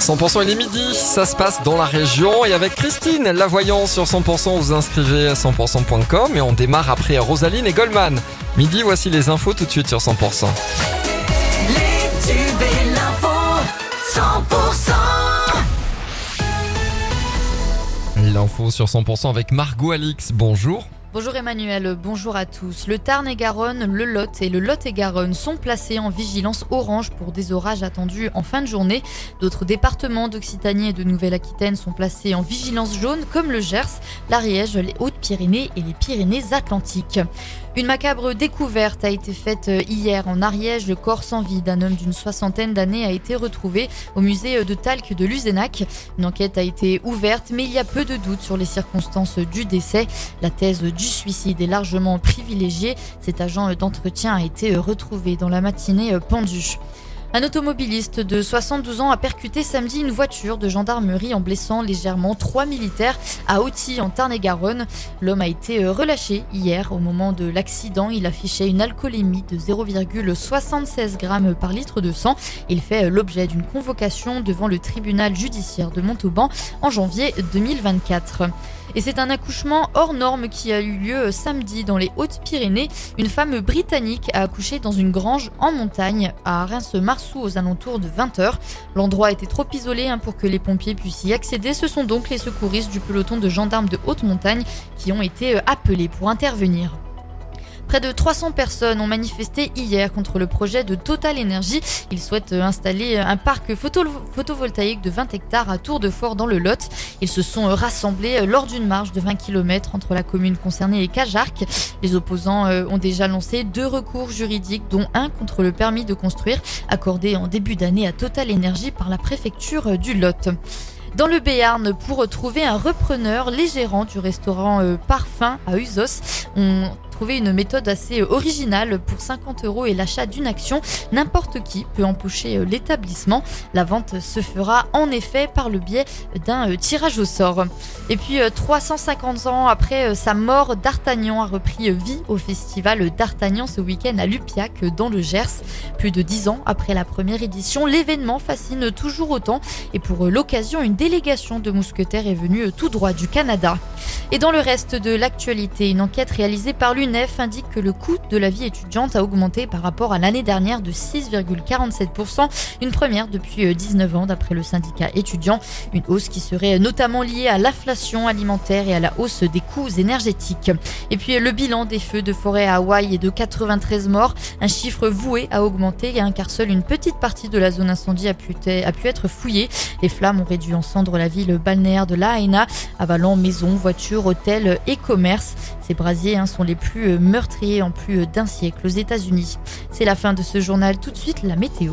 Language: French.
100% il est midi, ça se passe dans la région et avec Christine, la voyance sur 100%, vous inscrivez à 100%.com et on démarre après Rosaline et Goldman. Midi, voici les infos tout de suite sur 100%. Les tubes et l'info 100% L'info sur 100% avec Margot Alix, bonjour. Bonjour Emmanuel, bonjour à tous. Le Tarn-et-Garonne, le Lot et le Lot-et-Garonne sont placés en vigilance orange pour des orages attendus en fin de journée. D'autres départements d'Occitanie et de Nouvelle-Aquitaine sont placés en vigilance jaune comme le Gers, l'Ariège, les Hautes-Pyrénées et les Pyrénées-Atlantiques. Une macabre découverte a été faite hier en Ariège. Le corps sans vie d'un homme d'une soixantaine d'années a été retrouvé au musée de Talc de Luzenac. Une enquête a été ouverte, mais il y a peu de doutes sur les circonstances du décès. La thèse suicide est largement privilégiée. Cet agent d'entretien a été retrouvé dans la matinée pendu. Un automobiliste de 72 ans a percuté samedi une voiture de gendarmerie en blessant légèrement trois militaires à Auty en Tarn-et-Garonne. L'homme a été relâché hier au moment de l'accident. Il affichait une alcoolémie de 0,76 grammes par litre de sang. Il fait l'objet d'une convocation devant le tribunal judiciaire de Montauban en janvier 2024. Et c'est un accouchement hors norme qui a eu lieu samedi dans les Hautes-Pyrénées. Une femme britannique a accouché dans une grange en montagne à Reims-Marsou aux alentours de 20h. L'endroit était trop isolé hein, pour que les pompiers puissent y accéder. Ce sont donc les secouristes du peloton de gendarmes de haute montagne qui ont été euh, appelés pour intervenir. Près de 300 personnes ont manifesté hier contre le projet de Total Energy. Ils souhaitent installer un parc photovoltaïque de 20 hectares à Tour de Fort dans le Lot. Ils se sont rassemblés lors d'une marche de 20 km entre la commune concernée et Cajarc. Les opposants euh, ont déjà lancé deux recours juridiques, dont un contre le permis de construire accordé en début d'année à Total Energy par la préfecture du Lot. Dans le Béarn, pour trouver un repreneur, les gérants du restaurant euh, Parfum à Usos ont trouvé une méthode assez originale pour 50 euros et l'achat d'une action. N'importe qui peut empocher euh, l'établissement. La vente se fera en effet par le biais d'un euh, tirage au sort. Et puis 350 ans après sa mort, D'Artagnan a repris vie au festival D'Artagnan ce week-end à Lupiac dans le Gers. Plus de 10 ans après la première édition, l'événement fascine toujours autant et pour l'occasion, une délégation de mousquetaires est venue tout droit du Canada. Et dans le reste de l'actualité, une enquête réalisée par indique que le coût de la vie étudiante a augmenté par rapport à l'année dernière de 6,47%, une première depuis 19 ans d'après le syndicat étudiant, une hausse qui serait notamment liée à l'inflation alimentaire et à la hausse des coûts énergétiques. Et puis le bilan des feux de forêt à Hawaï est de 93 morts, un chiffre voué à augmenter car seule une petite partie de la zone incendie a pu, a pu être fouillée. Les flammes ont réduit en cendres la ville balnéaire de La Haina, avalant maisons, voitures, hôtels et commerces. Ces brasiers hein, sont les plus meurtriers en plus d'un siècle aux États-Unis. C'est la fin de ce journal. Tout de suite, la météo.